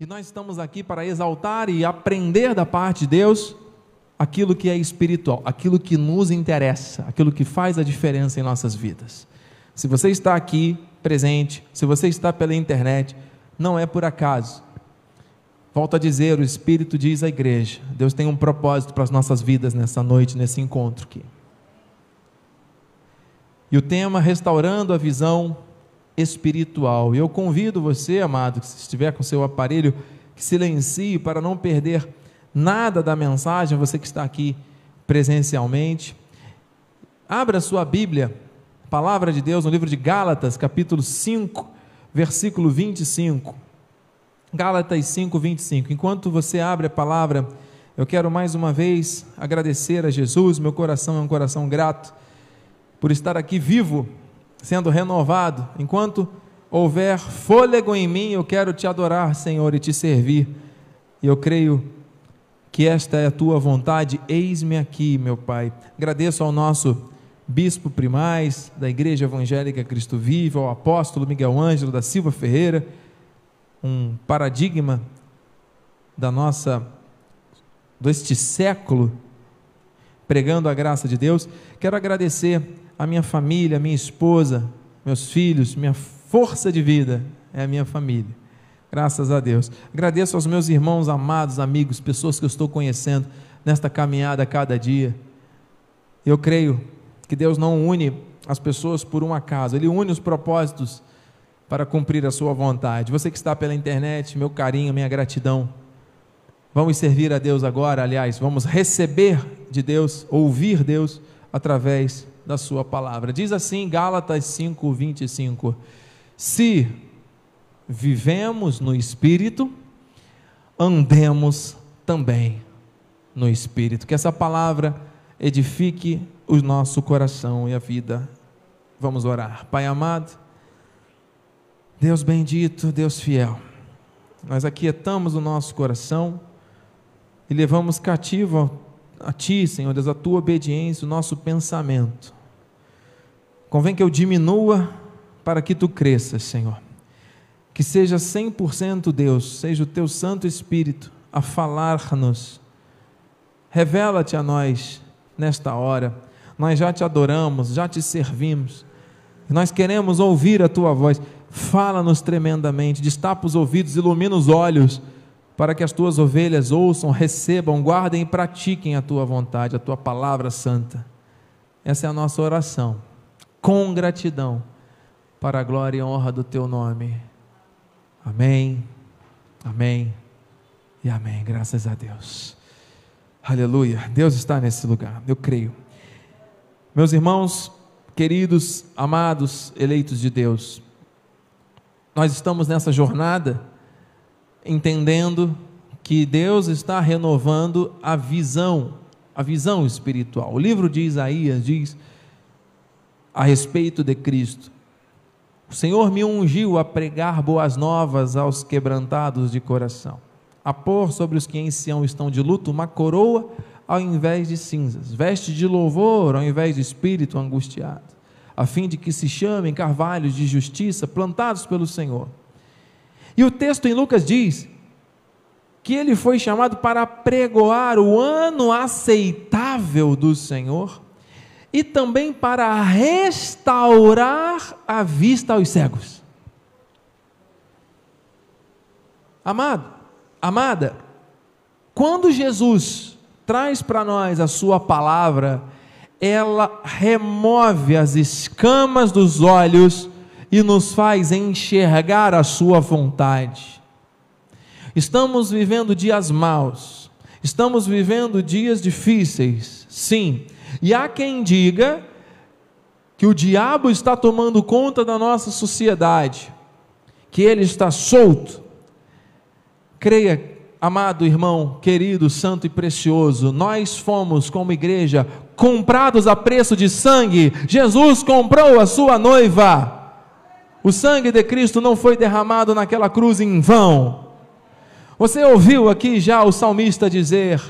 E nós estamos aqui para exaltar e aprender da parte de Deus aquilo que é espiritual, aquilo que nos interessa, aquilo que faz a diferença em nossas vidas. Se você está aqui presente, se você está pela internet, não é por acaso. Volto a dizer, o Espírito diz à igreja: Deus tem um propósito para as nossas vidas nessa noite, nesse encontro aqui. E o tema restaurando a visão espiritual. E eu convido você, amado, que se estiver com seu aparelho, que silencie para não perder nada da mensagem, você que está aqui presencialmente. Abra sua Bíblia, Palavra de Deus, no livro de Gálatas, capítulo 5, versículo 25. Gálatas 5, 25. Enquanto você abre a palavra, eu quero mais uma vez agradecer a Jesus, meu coração é um coração grato por estar aqui vivo, sendo renovado. Enquanto houver fôlego em mim, eu quero te adorar, Senhor, e te servir. E eu creio que esta é a tua vontade. Eis-me aqui, meu Pai. Agradeço ao nosso bispo primaz da Igreja Evangélica Cristo Vivo, ao apóstolo Miguel Ângelo da Silva Ferreira, um paradigma da nossa deste século pregando a graça de Deus. Quero agradecer a minha família, a minha esposa, meus filhos, minha força de vida é a minha família. Graças a Deus. Agradeço aos meus irmãos amados, amigos, pessoas que eu estou conhecendo nesta caminhada a cada dia. Eu creio que Deus não une as pessoas por um acaso, Ele une os propósitos para cumprir a Sua vontade. Você que está pela internet, meu carinho, minha gratidão. Vamos servir a Deus agora, aliás, vamos receber de Deus, ouvir Deus através da sua palavra. Diz assim Gálatas 5, 25: Se vivemos no Espírito, andemos também no Espírito. Que essa palavra edifique o nosso coração e a vida. Vamos orar. Pai amado, Deus bendito, Deus fiel, nós aquietamos o nosso coração e levamos cativo a Ti, Senhor Deus, a Tua obediência, o nosso pensamento Convém que eu diminua para que tu cresças, Senhor. Que seja 100% Deus, seja o teu Santo Espírito a falar-nos. Revela-te a nós nesta hora. Nós já te adoramos, já te servimos. Nós queremos ouvir a tua voz. Fala-nos tremendamente, destapa os ouvidos, ilumina os olhos, para que as tuas ovelhas ouçam, recebam, guardem e pratiquem a tua vontade, a tua palavra santa. Essa é a nossa oração com gratidão, para a glória e honra do teu nome. Amém, amém e amém. Graças a Deus. Aleluia. Deus está nesse lugar, eu creio. Meus irmãos, queridos, amados, eleitos de Deus, nós estamos nessa jornada entendendo que Deus está renovando a visão, a visão espiritual. O livro de Isaías diz a respeito de Cristo. O Senhor me ungiu a pregar boas novas aos quebrantados de coração, a pôr sobre os que em Sião estão de luto uma coroa ao invés de cinzas, veste de louvor ao invés de espírito angustiado, a fim de que se chamem carvalhos de justiça plantados pelo Senhor. E o texto em Lucas diz que ele foi chamado para pregoar o ano aceitável do Senhor e também para restaurar a vista aos cegos. Amado, amada, quando Jesus traz para nós a Sua palavra, ela remove as escamas dos olhos e nos faz enxergar a Sua vontade. Estamos vivendo dias maus, estamos vivendo dias difíceis, sim e há quem diga que o diabo está tomando conta da nossa sociedade, que ele está solto. Creia, amado irmão, querido, santo e precioso, nós fomos, como igreja, comprados a preço de sangue. Jesus comprou a sua noiva. O sangue de Cristo não foi derramado naquela cruz em vão. Você ouviu aqui já o salmista dizer: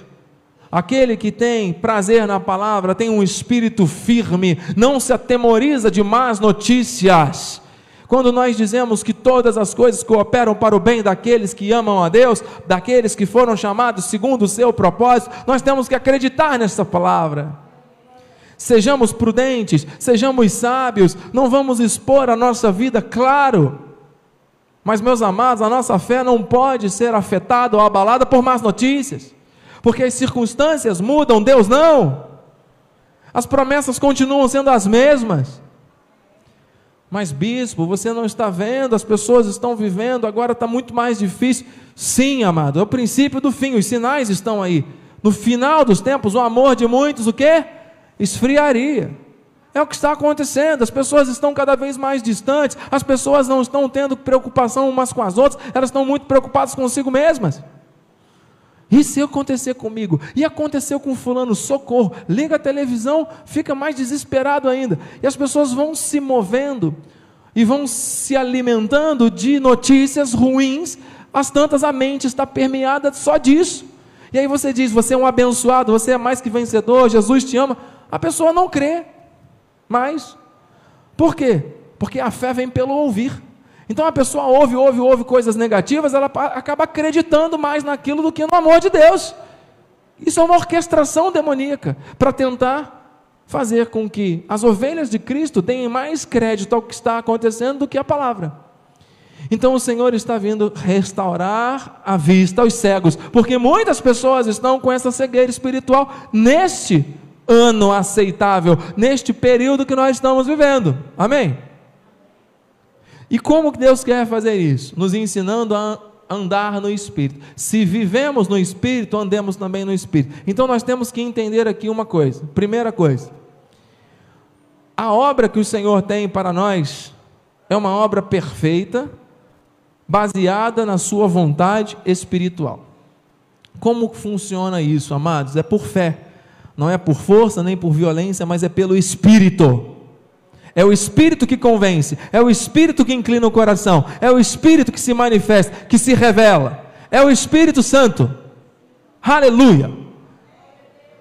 Aquele que tem prazer na palavra tem um espírito firme, não se atemoriza de más notícias. Quando nós dizemos que todas as coisas cooperam para o bem daqueles que amam a Deus, daqueles que foram chamados segundo o seu propósito, nós temos que acreditar nessa palavra. Sejamos prudentes, sejamos sábios, não vamos expor a nossa vida, claro. Mas, meus amados, a nossa fé não pode ser afetada ou abalada por más notícias, porque as circunstâncias mudam, Deus não. As promessas continuam sendo as mesmas. Mas, bispo, você não está vendo, as pessoas estão vivendo, agora está muito mais difícil. Sim, amado, é o princípio do fim, os sinais estão aí. No final dos tempos, o amor de muitos, o quê? Esfriaria. É o que está acontecendo, as pessoas estão cada vez mais distantes, as pessoas não estão tendo preocupação umas com as outras, elas estão muito preocupadas consigo mesmas. E se acontecer comigo? E aconteceu com fulano, socorro. Liga a televisão, fica mais desesperado ainda. E as pessoas vão se movendo e vão se alimentando de notícias ruins. As tantas a mente está permeada só disso. E aí você diz: você é um abençoado, você é mais que vencedor, Jesus te ama. A pessoa não crê mais. Por quê? Porque a fé vem pelo ouvir. Então a pessoa ouve, ouve, ouve coisas negativas, ela acaba acreditando mais naquilo do que no amor de Deus. Isso é uma orquestração demoníaca para tentar fazer com que as ovelhas de Cristo tenham mais crédito ao que está acontecendo do que a palavra. Então o Senhor está vindo restaurar a vista aos cegos, porque muitas pessoas estão com essa cegueira espiritual neste ano aceitável, neste período que nós estamos vivendo. Amém? E como que Deus quer fazer isso? Nos ensinando a andar no Espírito. Se vivemos no Espírito, andemos também no Espírito. Então nós temos que entender aqui uma coisa. Primeira coisa, a obra que o Senhor tem para nós é uma obra perfeita, baseada na Sua vontade espiritual. Como funciona isso, amados? É por fé, não é por força nem por violência, mas é pelo Espírito. É o Espírito que convence, é o Espírito que inclina o coração, é o Espírito que se manifesta, que se revela, é o Espírito Santo. Aleluia!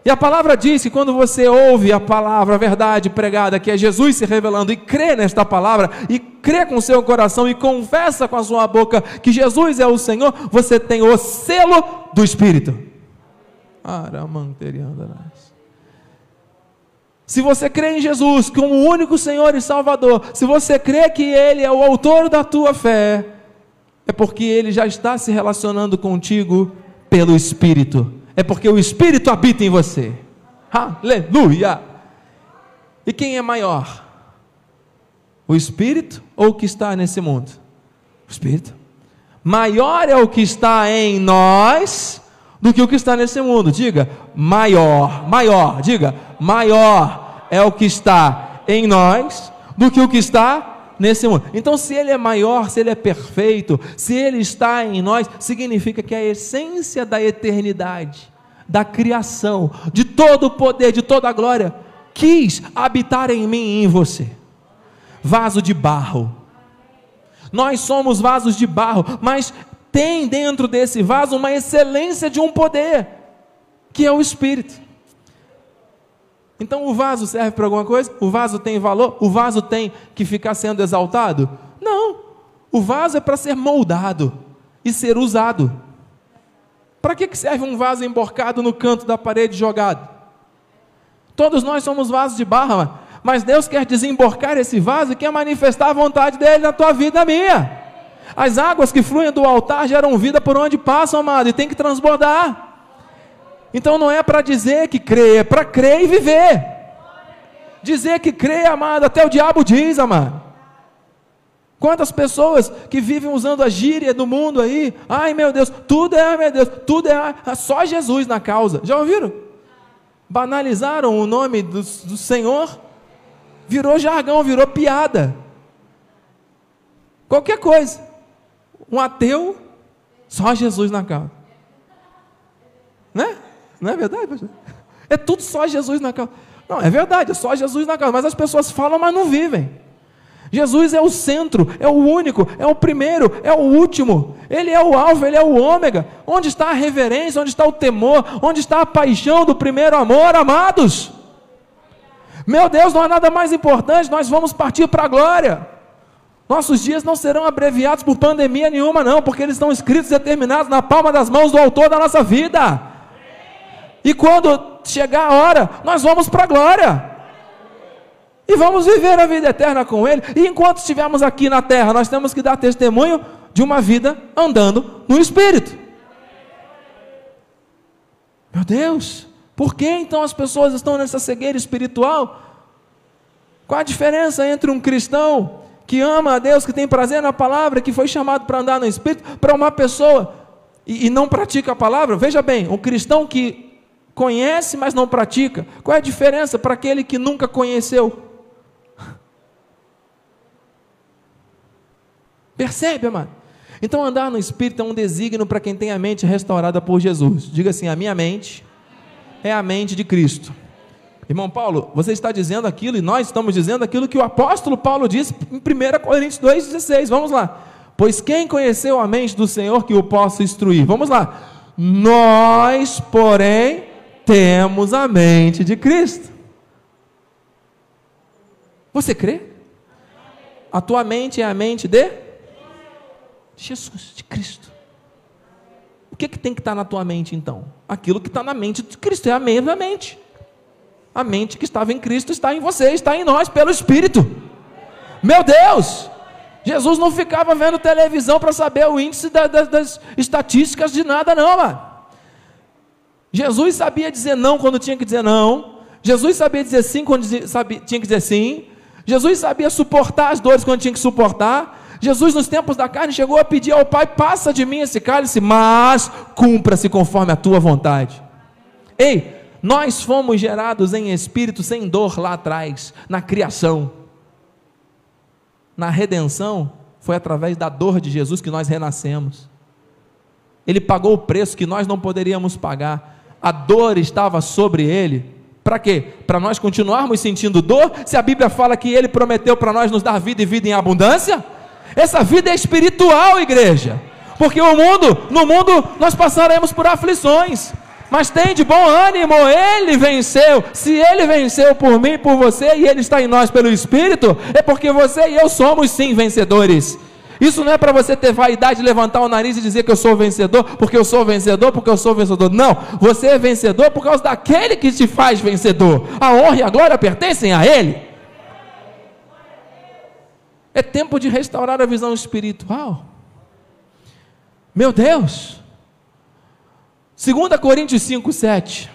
E a palavra diz que quando você ouve a palavra, a verdade pregada, que é Jesus se revelando, e crê nesta palavra, e crê com o seu coração, e confessa com a sua boca que Jesus é o Senhor, você tem o selo do Espírito. Aramanteriandaras. Se você crê em Jesus como o único Senhor e Salvador, se você crê que Ele é o autor da tua fé, é porque Ele já está se relacionando contigo pelo Espírito. É porque o Espírito habita em você. Aleluia! E quem é maior? O Espírito ou o que está nesse mundo? O Espírito. Maior é o que está em nós do que o que está nesse mundo. Diga, maior, maior, diga, maior é o que está em nós do que o que está nesse mundo. Então, se ele é maior, se ele é perfeito, se ele está em nós, significa que a essência da eternidade, da criação, de todo o poder, de toda a glória, quis habitar em mim e em você. Vaso de barro. Nós somos vasos de barro, mas tem dentro desse vaso uma excelência de um poder, que é o Espírito. Então o vaso serve para alguma coisa? O vaso tem valor? O vaso tem que ficar sendo exaltado? Não. O vaso é para ser moldado e ser usado. Para que serve um vaso emborcado no canto da parede jogado? Todos nós somos vasos de barra, mas Deus quer desemborcar esse vaso e quer manifestar a vontade dele na tua vida na minha. As águas que fluem do altar geram vida por onde passam, amado, e tem que transbordar. Então não é para dizer que crê, é para crer e viver. Dizer que crê, amado, até o diabo diz, amado. Quantas pessoas que vivem usando a gíria do mundo aí, ai meu Deus, tudo é, meu Deus, tudo é, é só Jesus na causa. Já ouviram? Banalizaram o nome do, do Senhor, virou jargão, virou piada. Qualquer coisa. Um ateu, só Jesus na causa. Né? Não é verdade, pastor? É tudo só Jesus na causa. Não, é verdade, é só Jesus na causa. Mas as pessoas falam, mas não vivem. Jesus é o centro, é o único, é o primeiro, é o último. Ele é o alfa, ele é o ômega. Onde está a reverência? Onde está o temor? Onde está a paixão do primeiro amor, amados? Meu Deus, não há nada mais importante, nós vamos partir para a glória. Nossos dias não serão abreviados por pandemia nenhuma, não, porque eles estão escritos e determinados na palma das mãos do autor da nossa vida. E quando chegar a hora, nós vamos para a glória. E vamos viver a vida eterna com Ele. E enquanto estivermos aqui na terra, nós temos que dar testemunho de uma vida andando no Espírito. Meu Deus, por que então as pessoas estão nessa cegueira espiritual? Qual a diferença entre um cristão que ama a Deus, que tem prazer na palavra, que foi chamado para andar no Espírito, para uma pessoa e, e não pratica a palavra? Veja bem, um cristão que conhece, mas não pratica, qual é a diferença para aquele que nunca conheceu? Percebe, amado? Então, andar no Espírito é um desígnio para quem tem a mente restaurada por Jesus. Diga assim: a minha mente é a mente de Cristo. Irmão Paulo, você está dizendo aquilo e nós estamos dizendo aquilo que o apóstolo Paulo disse em 1 Coríntios 2,16. Vamos lá. Pois quem conheceu a mente do Senhor que o possa instruir? Vamos lá. Nós, porém, temos a mente de Cristo. Você crê? A tua mente é a mente de Jesus, de Cristo. O que, que tem que estar na tua mente então? Aquilo que está na mente de Cristo, é a mesma mente. A mente que estava em Cristo está em você, está em nós, pelo Espírito. Meu Deus! Jesus não ficava vendo televisão para saber o índice da, da, das estatísticas de nada, não, mano. Jesus sabia dizer não quando tinha que dizer não. Jesus sabia dizer sim quando sabia, tinha que dizer sim. Jesus sabia suportar as dores quando tinha que suportar. Jesus, nos tempos da carne, chegou a pedir ao Pai: passa de mim esse cálice, mas cumpra-se conforme a tua vontade. Ei, nós fomos gerados em espírito sem dor lá atrás, na criação. Na redenção, foi através da dor de Jesus que nós renascemos. Ele pagou o preço que nós não poderíamos pagar. A dor estava sobre ele. Para quê? Para nós continuarmos sentindo dor, se a Bíblia fala que ele prometeu para nós nos dar vida e vida em abundância? Essa vida é espiritual, igreja. Porque o mundo, no mundo nós passaremos por aflições. Mas tem de bom ânimo, ele venceu. Se ele venceu por mim, por você, e ele está em nós pelo Espírito, é porque você e eu somos sim vencedores. Isso não é para você ter vaidade, levantar o nariz e dizer que eu sou vencedor, porque eu sou vencedor, porque eu sou vencedor. Não, você é vencedor por causa daquele que te faz vencedor. A honra e a glória pertencem a Ele. É tempo de restaurar a visão espiritual. Meu Deus! 2 Coríntios 5, 7.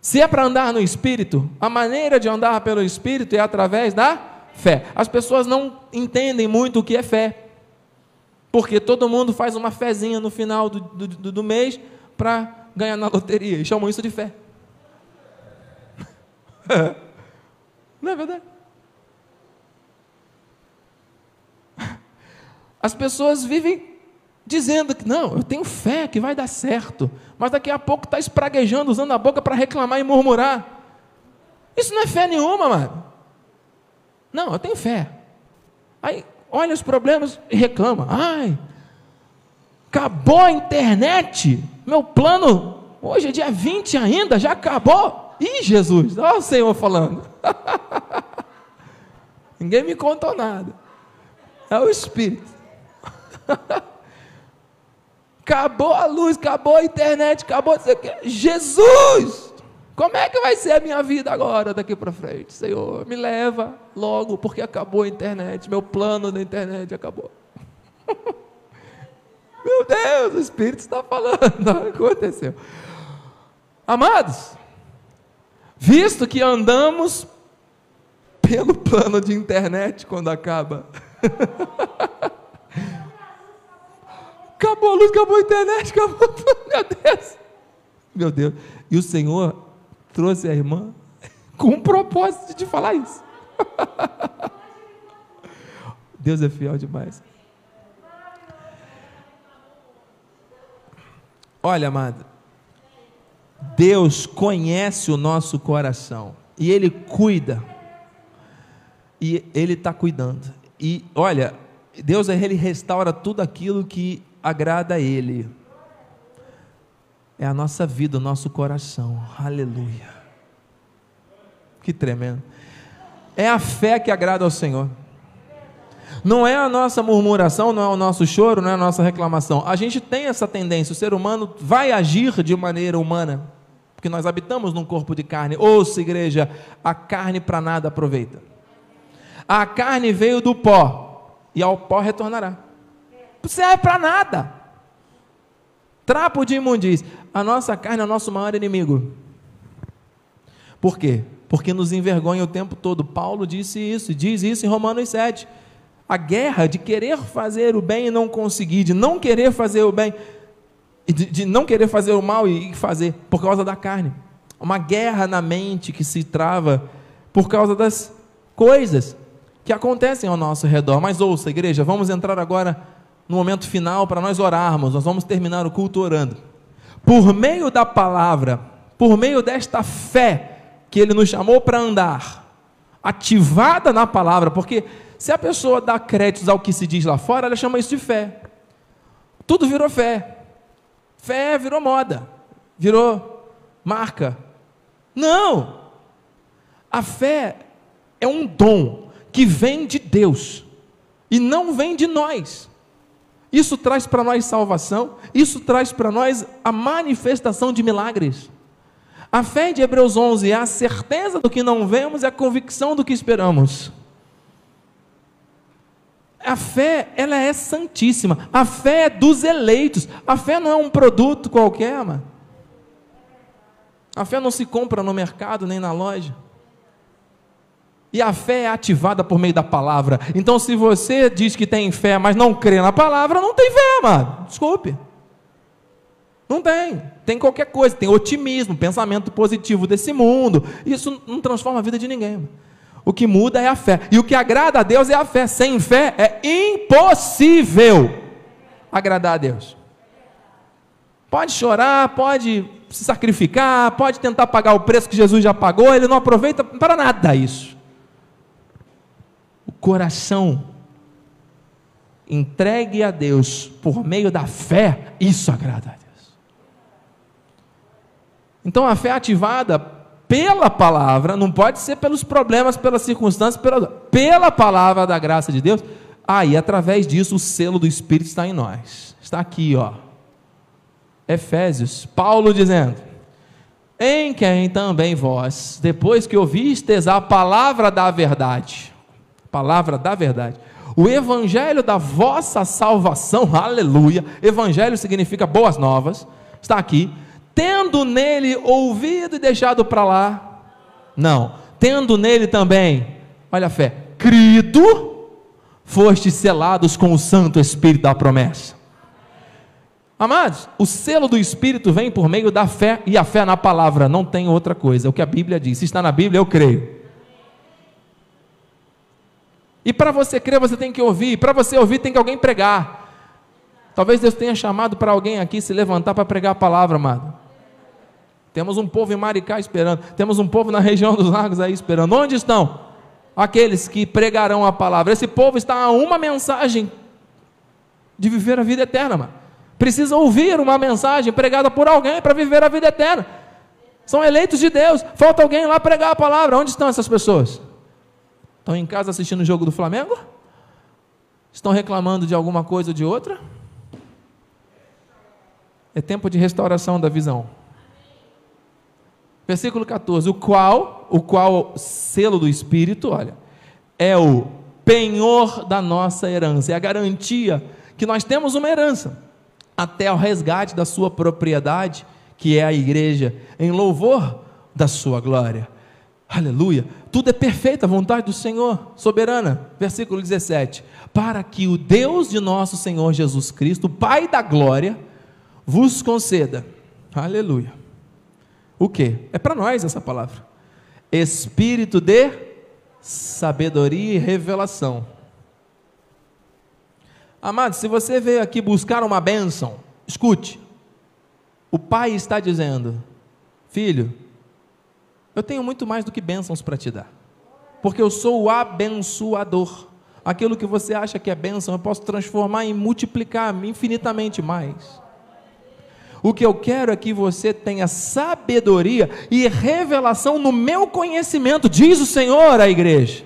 Se é para andar no Espírito, a maneira de andar pelo Espírito é através da fé. As pessoas não entendem muito o que é fé, porque todo mundo faz uma fezinha no final do, do, do mês para ganhar na loteria, e chamam isso de fé. não é verdade? As pessoas vivem dizendo que não, eu tenho fé que vai dar certo, mas daqui a pouco está espraguejando, usando a boca para reclamar e murmurar. Isso não é fé nenhuma, mano. Não, eu tenho fé. Aí olha os problemas e reclama. Ai, acabou a internet. Meu plano, hoje é dia 20 ainda, já acabou. Ih, Jesus, olha o Senhor falando. Ninguém me contou nada. É o Espírito. acabou a luz, acabou a internet, acabou Jesus! Como é que vai ser a minha vida agora, daqui para frente? Senhor, me leva logo, porque acabou a internet, meu plano da internet acabou. meu Deus, o Espírito está falando, aconteceu. Amados, visto que andamos pelo plano de internet quando acaba. Acabou a luz, acabou a internet, acabou tudo. Meu Deus. Meu Deus. E o Senhor trouxe a irmã com um propósito de falar isso. Deus é fiel demais. Olha, amado, Deus conhece o nosso coração e Ele cuida, e Ele está cuidando. E olha, Deus Ele restaura tudo aquilo que agrada a Ele. É a nossa vida, o nosso coração. Aleluia. Que tremendo. É a fé que agrada ao Senhor. Não é a nossa murmuração, não é o nosso choro, não é a nossa reclamação. A gente tem essa tendência, o ser humano vai agir de maneira humana, porque nós habitamos num corpo de carne. Ouça, igreja, a carne para nada aproveita. A carne veio do pó e ao pó retornará. Serve para nada. Trapo de imundícia. A nossa carne é o nosso maior inimigo. Por quê? Porque nos envergonha o tempo todo. Paulo disse isso, diz isso em Romanos 7. A guerra de querer fazer o bem e não conseguir, de não querer fazer o bem, de, de não querer fazer o mal e fazer, por causa da carne. Uma guerra na mente que se trava por causa das coisas que acontecem ao nosso redor. Mas ouça, igreja, vamos entrar agora no momento final para nós orarmos. Nós vamos terminar o culto orando. Por meio da palavra, por meio desta fé que ele nos chamou para andar, ativada na palavra, porque se a pessoa dá créditos ao que se diz lá fora, ela chama isso de fé. Tudo virou fé. Fé virou moda, virou marca. Não! A fé é um dom que vem de Deus e não vem de nós. Isso traz para nós salvação, isso traz para nós a manifestação de milagres. A fé de Hebreus 11 é a certeza do que não vemos e a convicção do que esperamos a fé, ela é santíssima. A fé é dos eleitos. A fé não é um produto qualquer, mano. A fé não se compra no mercado nem na loja. E a fé é ativada por meio da palavra. Então, se você diz que tem fé, mas não crê na palavra, não tem fé, mano. Desculpe. Não tem. Tem qualquer coisa. Tem otimismo, pensamento positivo desse mundo. Isso não transforma a vida de ninguém. O que muda é a fé. E o que agrada a Deus é a fé. Sem fé é impossível agradar a Deus. Pode chorar, pode se sacrificar, pode tentar pagar o preço que Jesus já pagou, ele não aproveita para nada isso. Coração entregue a Deus por meio da fé, isso agrada a Deus. Então a fé ativada pela palavra, não pode ser pelos problemas, pelas circunstâncias, pela, pela palavra da graça de Deus. Aí, ah, através disso, o selo do Espírito está em nós. Está aqui, ó. Efésios, Paulo dizendo: Em quem também vós, depois que ouvistes a palavra da verdade, palavra da verdade, o evangelho da vossa salvação, aleluia. Evangelho significa boas novas, está aqui tendo nele ouvido e deixado para lá, não, tendo nele também, olha a fé, crido, fostes selados com o Santo Espírito da promessa. Amados, o selo do Espírito vem por meio da fé e a fé na palavra, não tem outra coisa, o que a Bíblia diz. Se está na Bíblia, eu creio. E para você crer, você tem que ouvir. Para você ouvir, tem que alguém pregar. Talvez Deus tenha chamado para alguém aqui se levantar para pregar a palavra, amado. Temos um povo em Maricá esperando. Temos um povo na região dos lagos aí esperando. Onde estão? Aqueles que pregarão a palavra. Esse povo está a uma mensagem de viver a vida eterna, mano. Precisa ouvir uma mensagem pregada por alguém para viver a vida eterna. São eleitos de Deus. Falta alguém lá pregar a palavra. Onde estão essas pessoas? Estão em casa assistindo o jogo do Flamengo? Estão reclamando de alguma coisa ou de outra? É tempo de restauração da visão. Versículo 14, o qual, o qual selo do Espírito, olha, é o penhor da nossa herança, é a garantia que nós temos uma herança, até o resgate da sua propriedade, que é a igreja, em louvor da sua glória. Aleluia. Tudo é perfeito, a vontade do Senhor, soberana. Versículo 17: Para que o Deus de nosso Senhor Jesus Cristo, Pai da glória, vos conceda. Aleluia o que? É para nós essa palavra. Espírito de sabedoria e revelação. Amado, se você veio aqui buscar uma bênção, escute. O Pai está dizendo: Filho, eu tenho muito mais do que bênçãos para te dar, porque eu sou o abençoador. Aquilo que você acha que é bênção, eu posso transformar e multiplicar infinitamente mais. O que eu quero é que você tenha sabedoria e revelação no meu conhecimento, diz o Senhor à igreja.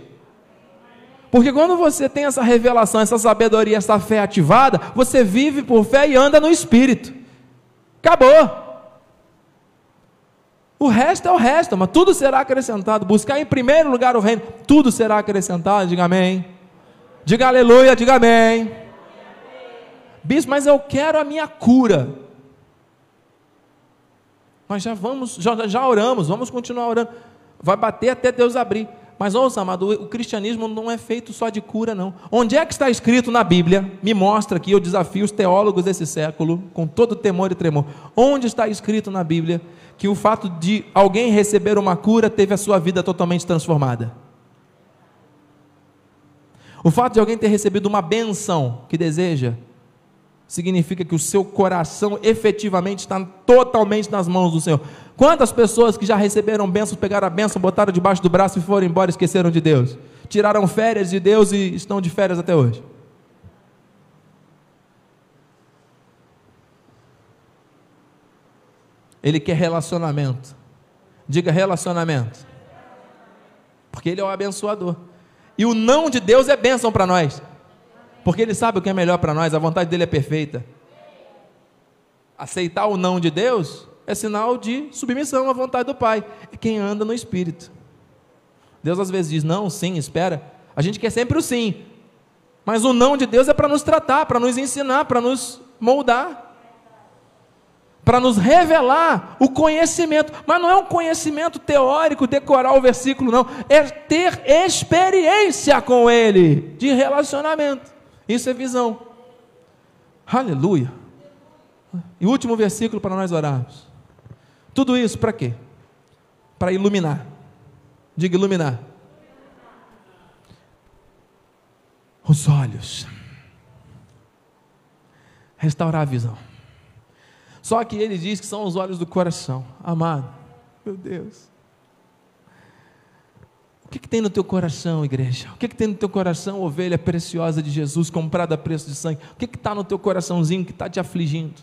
Porque quando você tem essa revelação, essa sabedoria, essa fé ativada, você vive por fé e anda no espírito. Acabou. O resto é o resto, mas tudo será acrescentado. Buscar em primeiro lugar o reino, tudo será acrescentado. Diga amém. Diga aleluia, diga amém. Bispo, mas eu quero a minha cura. Nós já vamos, já, já oramos, vamos continuar orando. Vai bater até Deus abrir. Mas ouça, amado, o cristianismo não é feito só de cura, não. Onde é que está escrito na Bíblia? Me mostra aqui, eu desafio os teólogos desse século, com todo temor e tremor. Onde está escrito na Bíblia que o fato de alguém receber uma cura teve a sua vida totalmente transformada? O fato de alguém ter recebido uma benção que deseja, significa que o seu coração efetivamente está totalmente nas mãos do Senhor. Quantas pessoas que já receberam bênçãos, pegaram a bênção, botaram debaixo do braço e foram embora, esqueceram de Deus? Tiraram férias de Deus e estão de férias até hoje. Ele quer relacionamento. Diga relacionamento. Porque Ele é o abençoador. E o não de Deus é bênção para nós. Porque Ele sabe o que é melhor para nós, a vontade dele é perfeita. Aceitar o não de Deus é sinal de submissão à vontade do Pai. É quem anda no Espírito. Deus às vezes diz não, sim, espera. A gente quer sempre o sim. Mas o não de Deus é para nos tratar, para nos ensinar, para nos moldar. Para nos revelar o conhecimento. Mas não é um conhecimento teórico, decorar o versículo, não. É ter experiência com Ele, de relacionamento. Isso é visão. Aleluia. E último versículo para nós orarmos. Tudo isso para quê? Para iluminar. Diga iluminar. Os olhos. Restaurar a visão. Só que ele diz que são os olhos do coração. Amado, meu Deus. O que, que, tem no teu coração, igreja? O que, que, tem no teu coração, ovelha preciosa de Jesus, comprada a preço de sangue? O que está no teu coraçãozinho que está te afligindo?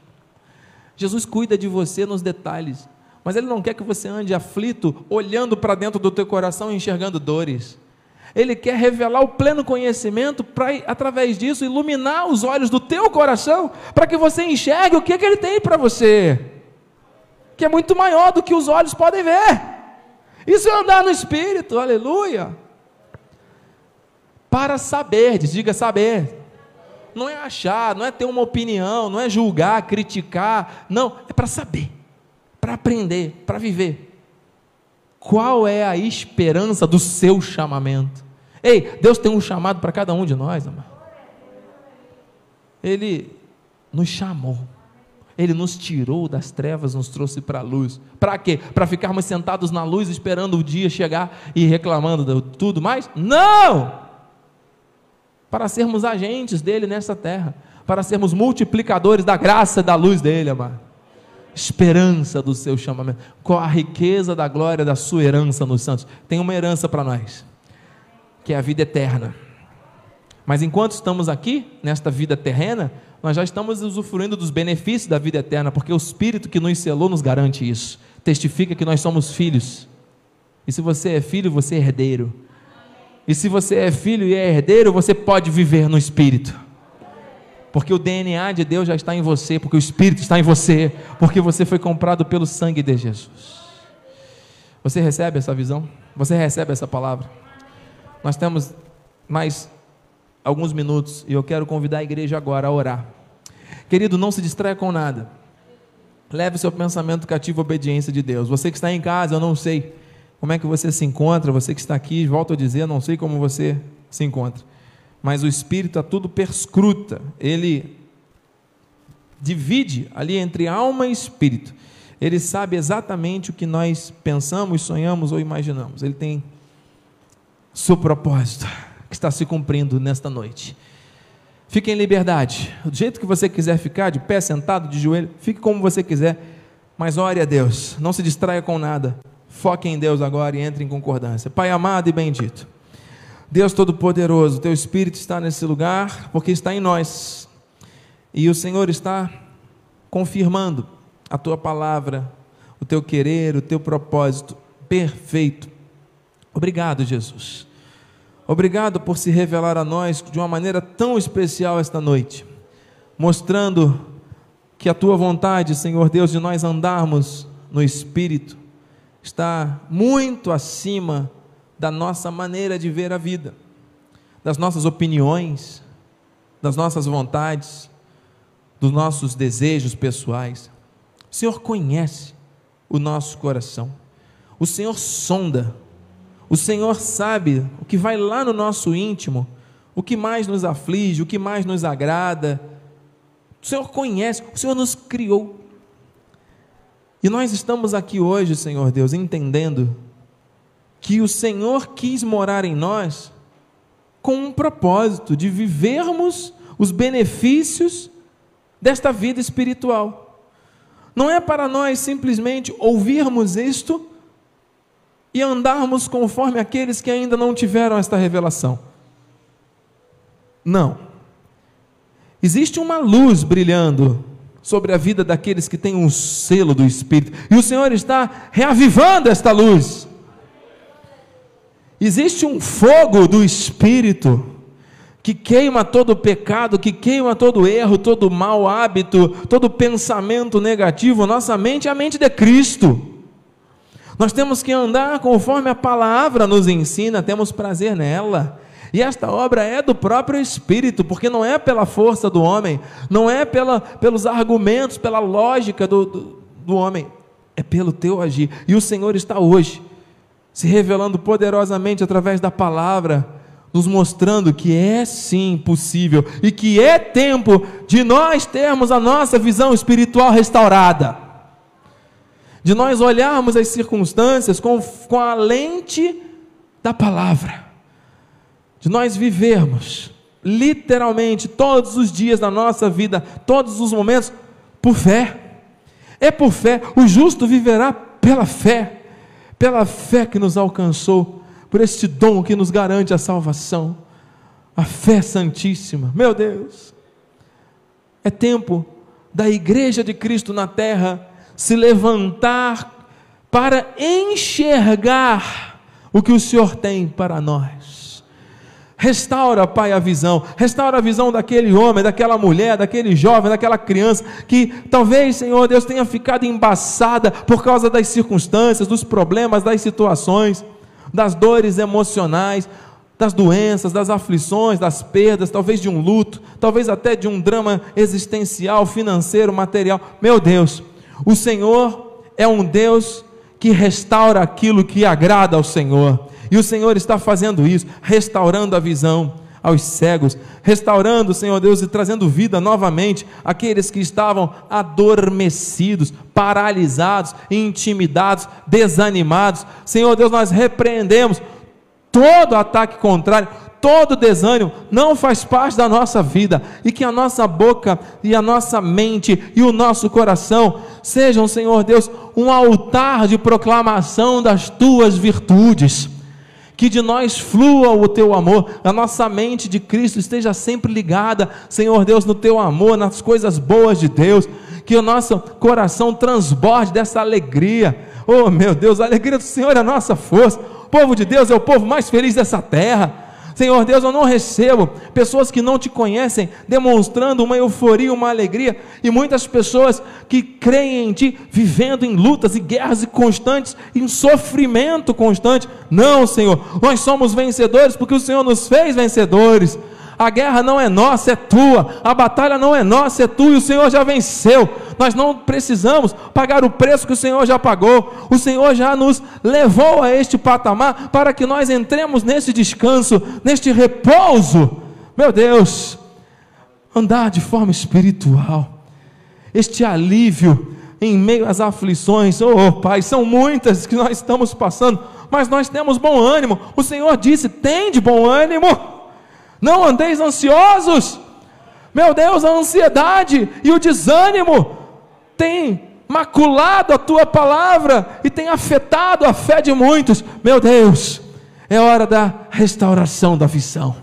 Jesus cuida de você nos detalhes, mas Ele não quer que você ande aflito, olhando para dentro do teu coração e enxergando dores. Ele quer revelar o pleno conhecimento para, através disso, iluminar os olhos do teu coração, para que você enxergue o que, que Ele tem para você, que é muito maior do que os olhos podem ver. Isso é andar no Espírito, aleluia. Para saber, diga saber. Não é achar, não é ter uma opinião, não é julgar, criticar. Não, é para saber, para aprender, para viver. Qual é a esperança do seu chamamento? Ei, Deus tem um chamado para cada um de nós, amado. Ele nos chamou. Ele nos tirou das trevas, nos trouxe para a luz. Para quê? Para ficarmos sentados na luz esperando o dia chegar e reclamando de tudo mais? Não! Para sermos agentes dele nessa terra, para sermos multiplicadores da graça da luz dele, amado. Esperança do seu chamamento, com a riqueza da glória da sua herança nos santos. Tem uma herança para nós, que é a vida eterna. Mas enquanto estamos aqui, nesta vida terrena, nós já estamos usufruindo dos benefícios da vida eterna, porque o Espírito que nos selou nos garante isso. Testifica que nós somos filhos. E se você é filho, você é herdeiro. E se você é filho e é herdeiro, você pode viver no Espírito. Porque o DNA de Deus já está em você, porque o Espírito está em você, porque você foi comprado pelo sangue de Jesus. Você recebe essa visão? Você recebe essa palavra? Nós temos mais alguns minutos e eu quero convidar a igreja agora a orar. Querido, não se distraia com nada. Leve seu pensamento cativo à obediência de Deus. Você que está em casa, eu não sei como é que você se encontra, você que está aqui, volto a dizer, não sei como você se encontra. Mas o Espírito a tudo perscruta, ele divide ali entre alma e espírito. Ele sabe exatamente o que nós pensamos, sonhamos ou imaginamos. Ele tem seu propósito que está se cumprindo nesta noite. Fique em liberdade, do jeito que você quiser ficar, de pé, sentado, de joelho, fique como você quiser, mas ore a Deus, não se distraia com nada, foque em Deus agora e entre em concordância. Pai amado e bendito, Deus Todo-Poderoso, Teu Espírito está nesse lugar, porque está em nós, e o Senhor está confirmando a Tua palavra, o Teu querer, o Teu propósito perfeito. Obrigado, Jesus. Obrigado por se revelar a nós de uma maneira tão especial esta noite, mostrando que a tua vontade, Senhor Deus, de nós andarmos no Espírito, está muito acima da nossa maneira de ver a vida, das nossas opiniões, das nossas vontades, dos nossos desejos pessoais. O Senhor conhece o nosso coração, o Senhor sonda o Senhor sabe o que vai lá no nosso íntimo, o que mais nos aflige, o que mais nos agrada. O Senhor conhece, o Senhor nos criou. E nós estamos aqui hoje, Senhor Deus, entendendo que o Senhor quis morar em nós com um propósito de vivermos os benefícios desta vida espiritual. Não é para nós simplesmente ouvirmos isto e andarmos conforme aqueles que ainda não tiveram esta revelação. Não. Existe uma luz brilhando sobre a vida daqueles que têm um selo do Espírito, e o Senhor está reavivando esta luz. Existe um fogo do Espírito que queima todo pecado, que queima todo erro, todo mau hábito, todo pensamento negativo. Nossa mente é a mente de Cristo. Nós temos que andar conforme a palavra nos ensina, temos prazer nela. E esta obra é do próprio Espírito, porque não é pela força do homem, não é pela, pelos argumentos, pela lógica do, do, do homem, é pelo teu agir. E o Senhor está hoje se revelando poderosamente através da palavra, nos mostrando que é sim possível e que é tempo de nós termos a nossa visão espiritual restaurada de nós olharmos as circunstâncias com, com a lente da palavra, de nós vivermos literalmente todos os dias da nossa vida, todos os momentos, por fé. É por fé, o justo viverá pela fé, pela fé que nos alcançou, por este dom que nos garante a salvação, a fé santíssima. Meu Deus, é tempo da igreja de Cristo na terra se levantar para enxergar o que o Senhor tem para nós. Restaura, Pai, a visão, restaura a visão daquele homem, daquela mulher, daquele jovem, daquela criança que talvez, Senhor Deus, tenha ficado embaçada por causa das circunstâncias, dos problemas, das situações, das dores emocionais, das doenças, das aflições, das perdas, talvez de um luto, talvez até de um drama existencial, financeiro, material. Meu Deus, o Senhor é um Deus que restaura aquilo que agrada ao Senhor. E o Senhor está fazendo isso, restaurando a visão aos cegos, restaurando, Senhor Deus, e trazendo vida novamente àqueles que estavam adormecidos, paralisados, intimidados, desanimados. Senhor Deus, nós repreendemos todo ataque contrário, todo desânimo não faz parte da nossa vida e que a nossa boca e a nossa mente e o nosso coração sejam, Senhor Deus, um altar de proclamação das tuas virtudes. Que de nós flua o teu amor, a nossa mente de Cristo esteja sempre ligada, Senhor Deus, no teu amor, nas coisas boas de Deus, que o nosso coração transborde dessa alegria. Oh meu Deus, a alegria do Senhor é a nossa força. O povo de Deus é o povo mais feliz dessa terra. Senhor Deus, eu não recebo pessoas que não te conhecem demonstrando uma euforia, uma alegria, e muitas pessoas que creem em ti vivendo em lutas e guerras constantes, em sofrimento constante. Não, Senhor, nós somos vencedores porque o Senhor nos fez vencedores. A guerra não é nossa, é tua. A batalha não é nossa, é tua e o Senhor já venceu. Nós não precisamos pagar o preço que o Senhor já pagou. O Senhor já nos levou a este patamar para que nós entremos nesse descanso, neste repouso. Meu Deus, andar de forma espiritual. Este alívio em meio às aflições, oh Pai, são muitas que nós estamos passando, mas nós temos bom ânimo. O Senhor disse: tem de bom ânimo. Não andeis ansiosos. Meu Deus, a ansiedade e o desânimo têm maculado a tua palavra e tem afetado a fé de muitos. Meu Deus, é hora da restauração da visão.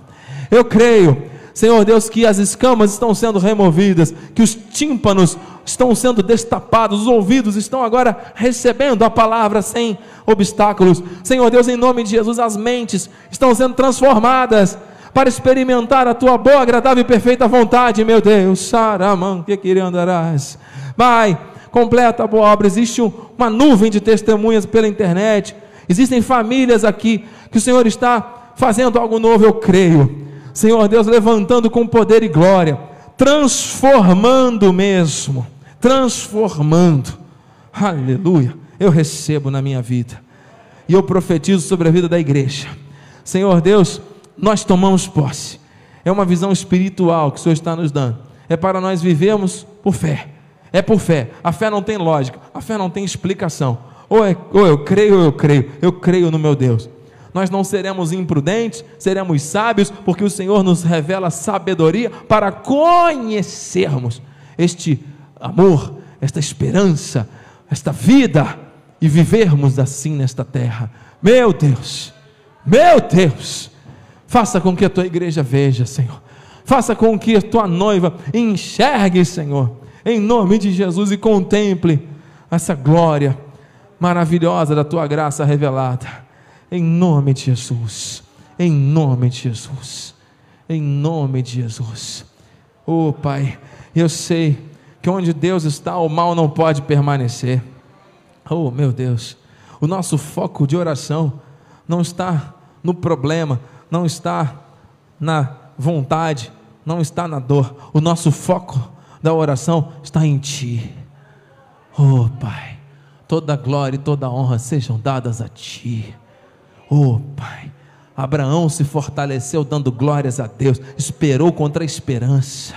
Eu creio, Senhor Deus, que as escamas estão sendo removidas, que os tímpanos estão sendo destapados, os ouvidos estão agora recebendo a palavra sem obstáculos. Senhor Deus, em nome de Jesus, as mentes estão sendo transformadas para experimentar a tua boa, agradável e perfeita vontade, meu Deus. Saramão, que queria andarás. Vai, completa a boa obra. Existe uma nuvem de testemunhas pela internet. Existem famílias aqui que o Senhor está fazendo algo novo, eu creio. Senhor Deus, levantando com poder e glória, transformando mesmo transformando. Aleluia. Eu recebo na minha vida. E eu profetizo sobre a vida da igreja. Senhor Deus, nós tomamos posse. É uma visão espiritual que o Senhor está nos dando. É para nós vivermos por fé. É por fé. A fé não tem lógica, a fé não tem explicação. Ou, é, ou eu creio ou eu creio. Eu creio no meu Deus. Nós não seremos imprudentes, seremos sábios, porque o Senhor nos revela sabedoria para conhecermos este amor, esta esperança, esta vida e vivermos assim nesta terra. Meu Deus, meu Deus, faça com que a tua igreja veja, Senhor. Faça com que a tua noiva enxergue, Senhor, em nome de Jesus e contemple essa glória maravilhosa da tua graça revelada. Em nome de Jesus. Em nome de Jesus. Em nome de Jesus. Oh, Pai, eu sei que onde Deus está, o mal não pode permanecer. Oh, meu Deus, o nosso foco de oração não está no problema, não está na vontade, não está na dor. O nosso foco da oração está em Ti. Oh, Pai, toda glória e toda honra sejam dadas a Ti. Oh, Pai, Abraão se fortaleceu dando glórias a Deus, esperou contra a esperança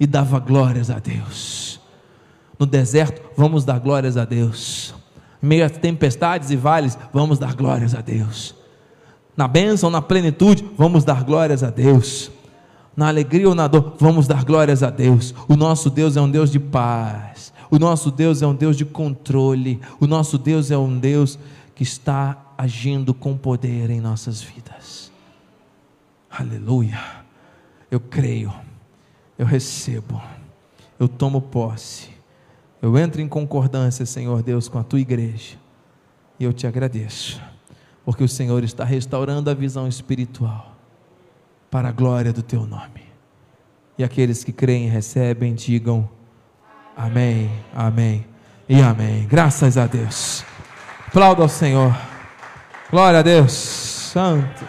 e dava glórias a Deus. No deserto, vamos dar glórias a Deus. Em meio a tempestades e vales, vamos dar glórias a Deus. Na bênção, na plenitude, vamos dar glórias a Deus. Na alegria ou na dor, vamos dar glórias a Deus. O nosso Deus é um Deus de paz. O nosso Deus é um Deus de controle. O nosso Deus é um Deus que está agindo com poder em nossas vidas. Aleluia. Eu creio eu recebo, eu tomo posse, eu entro em concordância, Senhor Deus, com a tua igreja, e eu te agradeço, porque o Senhor está restaurando a visão espiritual, para a glória do teu nome. E aqueles que creem recebem, digam amém, amém e amém. Graças a Deus. Aplauda ao Senhor. Glória a Deus. Santo.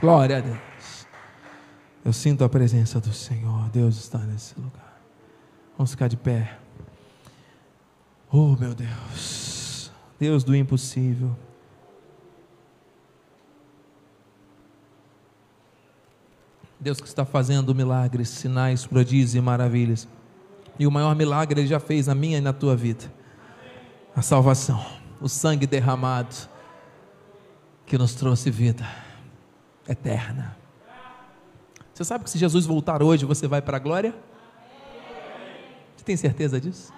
Glória a Deus. Eu sinto a presença do Senhor. Deus está nesse lugar. Vamos ficar de pé. Oh, meu Deus. Deus do impossível. Deus que está fazendo milagres, sinais, prodígios e maravilhas. E o maior milagre Ele já fez na minha e na tua vida. A salvação, o sangue derramado que nos trouxe vida eterna. Você sabe que se Jesus voltar hoje, você vai para a glória? Você tem certeza disso?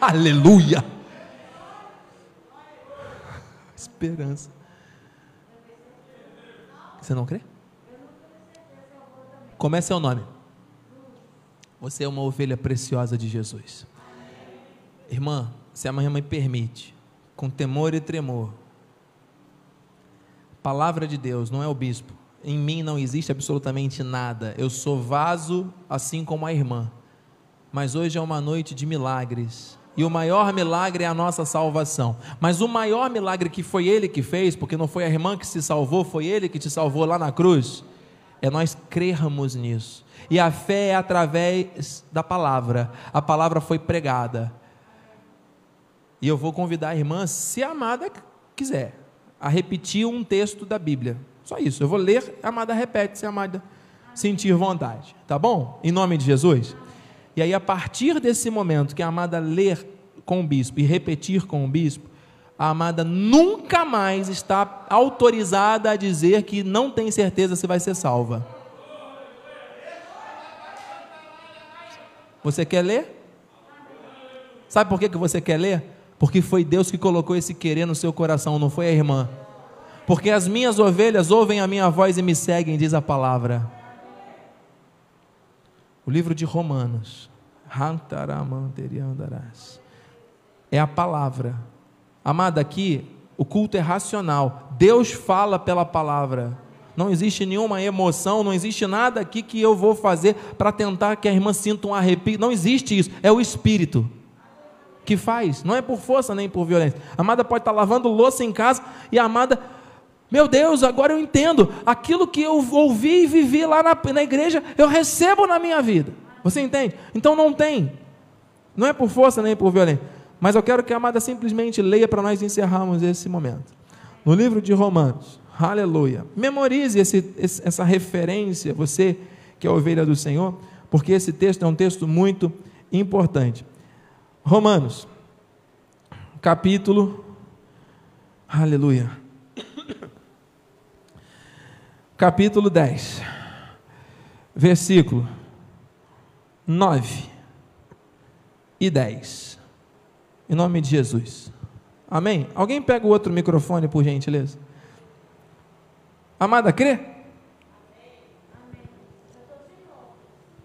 Aleluia! Esperança. Você não crê? Como é seu nome? Você é uma ovelha preciosa de Jesus. Irmã, se a minha mãe permite, com temor e tremor, palavra de Deus, não é o bispo em mim não existe absolutamente nada. Eu sou vaso, assim como a irmã. Mas hoje é uma noite de milagres. E o maior milagre é a nossa salvação. Mas o maior milagre que foi ele que fez, porque não foi a irmã que se salvou, foi ele que te salvou lá na cruz, é nós crermos nisso. E a fé é através da palavra. A palavra foi pregada. E eu vou convidar a irmã, se a amada quiser, a repetir um texto da Bíblia. Só isso. Eu vou ler, a amada repete, se a amada sentir vontade. Tá bom? Em nome de Jesus. E aí, a partir desse momento que a amada ler com o bispo e repetir com o bispo, a amada nunca mais está autorizada a dizer que não tem certeza se vai ser salva. Você quer ler? Sabe por que, que você quer ler? Porque foi Deus que colocou esse querer no seu coração, não foi a irmã porque as minhas ovelhas ouvem a minha voz e me seguem, diz a palavra. O livro de Romanos, É a palavra. Amada, aqui o culto é racional. Deus fala pela palavra. Não existe nenhuma emoção, não existe nada aqui que eu vou fazer para tentar que a irmã sinta um arrepio. Não existe isso. É o Espírito que faz. Não é por força nem por violência. A amada pode estar lavando louça em casa e a amada, meu Deus, agora eu entendo. Aquilo que eu ouvi e vivi lá na, na igreja, eu recebo na minha vida. Você entende? Então não tem. Não é por força nem por violência. Mas eu quero que a amada simplesmente leia para nós encerrarmos esse momento. No livro de Romanos, Aleluia. Memorize esse, essa referência, você que é a ovelha do Senhor, porque esse texto é um texto muito importante. Romanos, capítulo. Aleluia. Capítulo 10, versículo 9 e 10. Em nome de Jesus. Amém? Alguém pega o outro microfone, por gentileza? Amada, crê?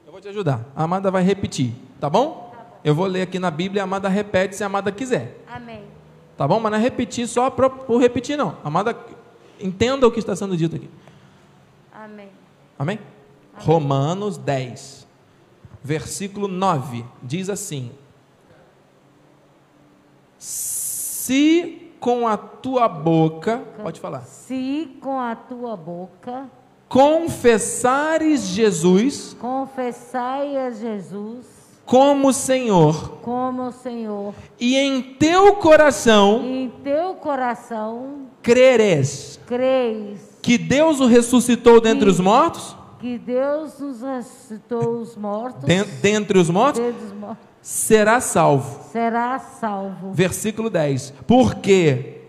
Eu vou te ajudar. A Amada vai repetir, tá bom? Eu vou ler aqui na Bíblia, a Amada repete se a Amada quiser. Amém. Tá bom? Mas não é repetir só por repetir, não. Amada, entenda o que está sendo dito aqui. Amém. Amém? Amém. Romanos 10, versículo 9, diz assim: Se com a tua boca, pode falar. Se com a tua boca confessares Jesus, confessai a Jesus como Senhor, como Senhor, e em teu coração, em teu coração, creres, creis. Que Deus o ressuscitou dentre os mortos, que Deus nos ressuscitou os mortos, dentre os mortos, dentre os mortos será salvo. Será salvo. Versículo 10. Porque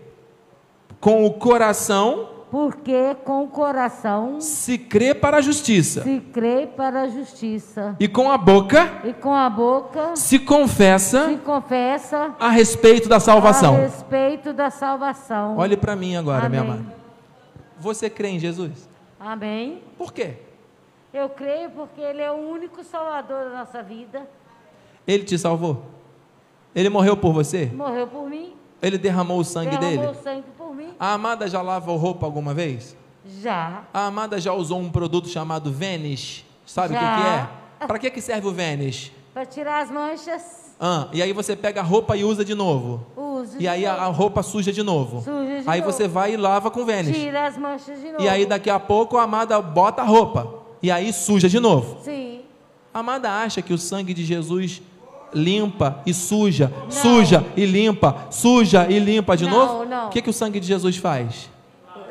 com o coração porque com o coração se crê para a justiça. Se crê para a justiça. E com a boca E com a boca se confessa Se confessa a respeito da salvação. A respeito da salvação. Olhe para mim agora, Amém. minha amada. Você crê em Jesus? Amém. Por quê? Eu creio porque ele é o único salvador da nossa vida. Ele te salvou? Ele morreu por você? Morreu por mim. Ele derramou o sangue derramou dele? Derramou sangue por mim. A amada já lavou roupa alguma vez? Já. A amada já usou um produto chamado Vanish? Sabe o que, que, é? Para que, que serve o Vanish? Para tirar as manchas. Ah, e aí você pega a roupa e usa de novo. Uso. E aí a, a, roupa suja de novo. Suja de aí novo. você vai e lava com Vanish. Tira as manchas de novo. E aí daqui a pouco a amada bota a roupa. E aí suja de novo. Sim. A amada acha que o sangue de Jesus limpa e suja, não. suja e limpa, suja e limpa de não, novo? Não. O que, que o sangue de Jesus faz?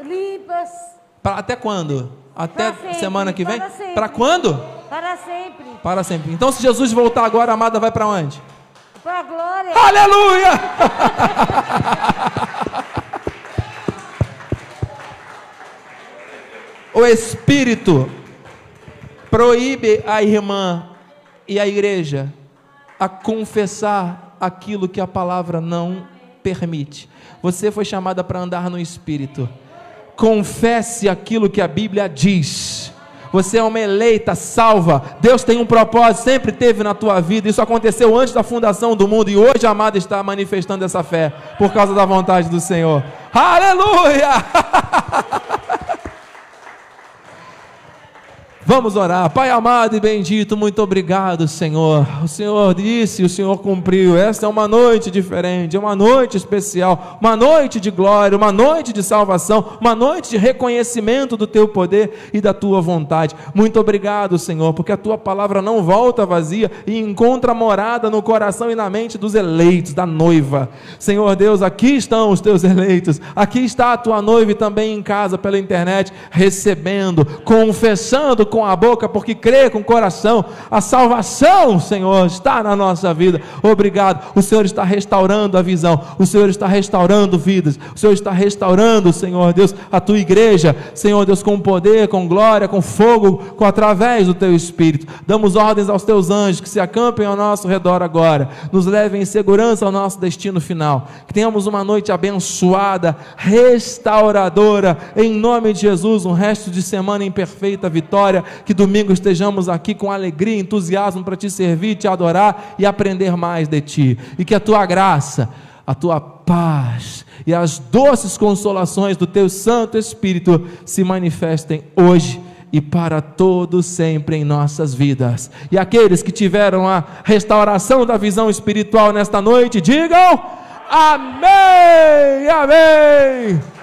Limpas. Pra, até quando? Até sempre, semana que vem? Para, para quando? Para sempre. Para sempre. Então, se Jesus voltar agora, a amada vai para onde? Para a glória. Aleluia! o Espírito proíbe a irmã e a igreja a confessar aquilo que a palavra não permite. Você foi chamada para andar no Espírito. Confesse aquilo que a Bíblia diz. Você é uma eleita, salva. Deus tem um propósito, sempre teve na tua vida. Isso aconteceu antes da fundação do mundo e hoje amada está manifestando essa fé por causa da vontade do Senhor. Aleluia! Vamos orar. Pai amado e bendito, muito obrigado, Senhor. O Senhor disse, o Senhor cumpriu. Esta é uma noite diferente, uma noite especial, uma noite de glória, uma noite de salvação, uma noite de reconhecimento do teu poder e da tua vontade. Muito obrigado, Senhor, porque a tua palavra não volta vazia e encontra morada no coração e na mente dos eleitos, da noiva. Senhor Deus, aqui estão os teus eleitos. Aqui está a tua noiva e também em casa pela internet, recebendo, confessando com com a boca, porque crê com o coração. A salvação, Senhor, está na nossa vida. Obrigado. O Senhor está restaurando a visão. O Senhor está restaurando vidas. O Senhor está restaurando, Senhor Deus, a tua igreja. Senhor Deus, com poder, com glória, com fogo, com através do teu espírito. Damos ordens aos teus anjos que se acampem ao nosso redor agora. Nos levem em segurança ao nosso destino final. Que tenhamos uma noite abençoada, restauradora, em nome de Jesus, um resto de semana em perfeita vitória que domingo estejamos aqui com alegria e entusiasmo para te servir, te adorar e aprender mais de ti. E que a tua graça, a tua paz e as doces consolações do teu Santo Espírito se manifestem hoje e para todos sempre em nossas vidas. E aqueles que tiveram a restauração da visão espiritual nesta noite, digam amém, amém.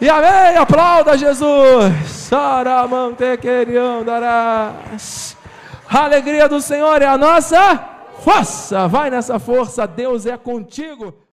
E amém, aplauda Jesus. A alegria do Senhor é a nossa força. Vai nessa força, Deus é contigo.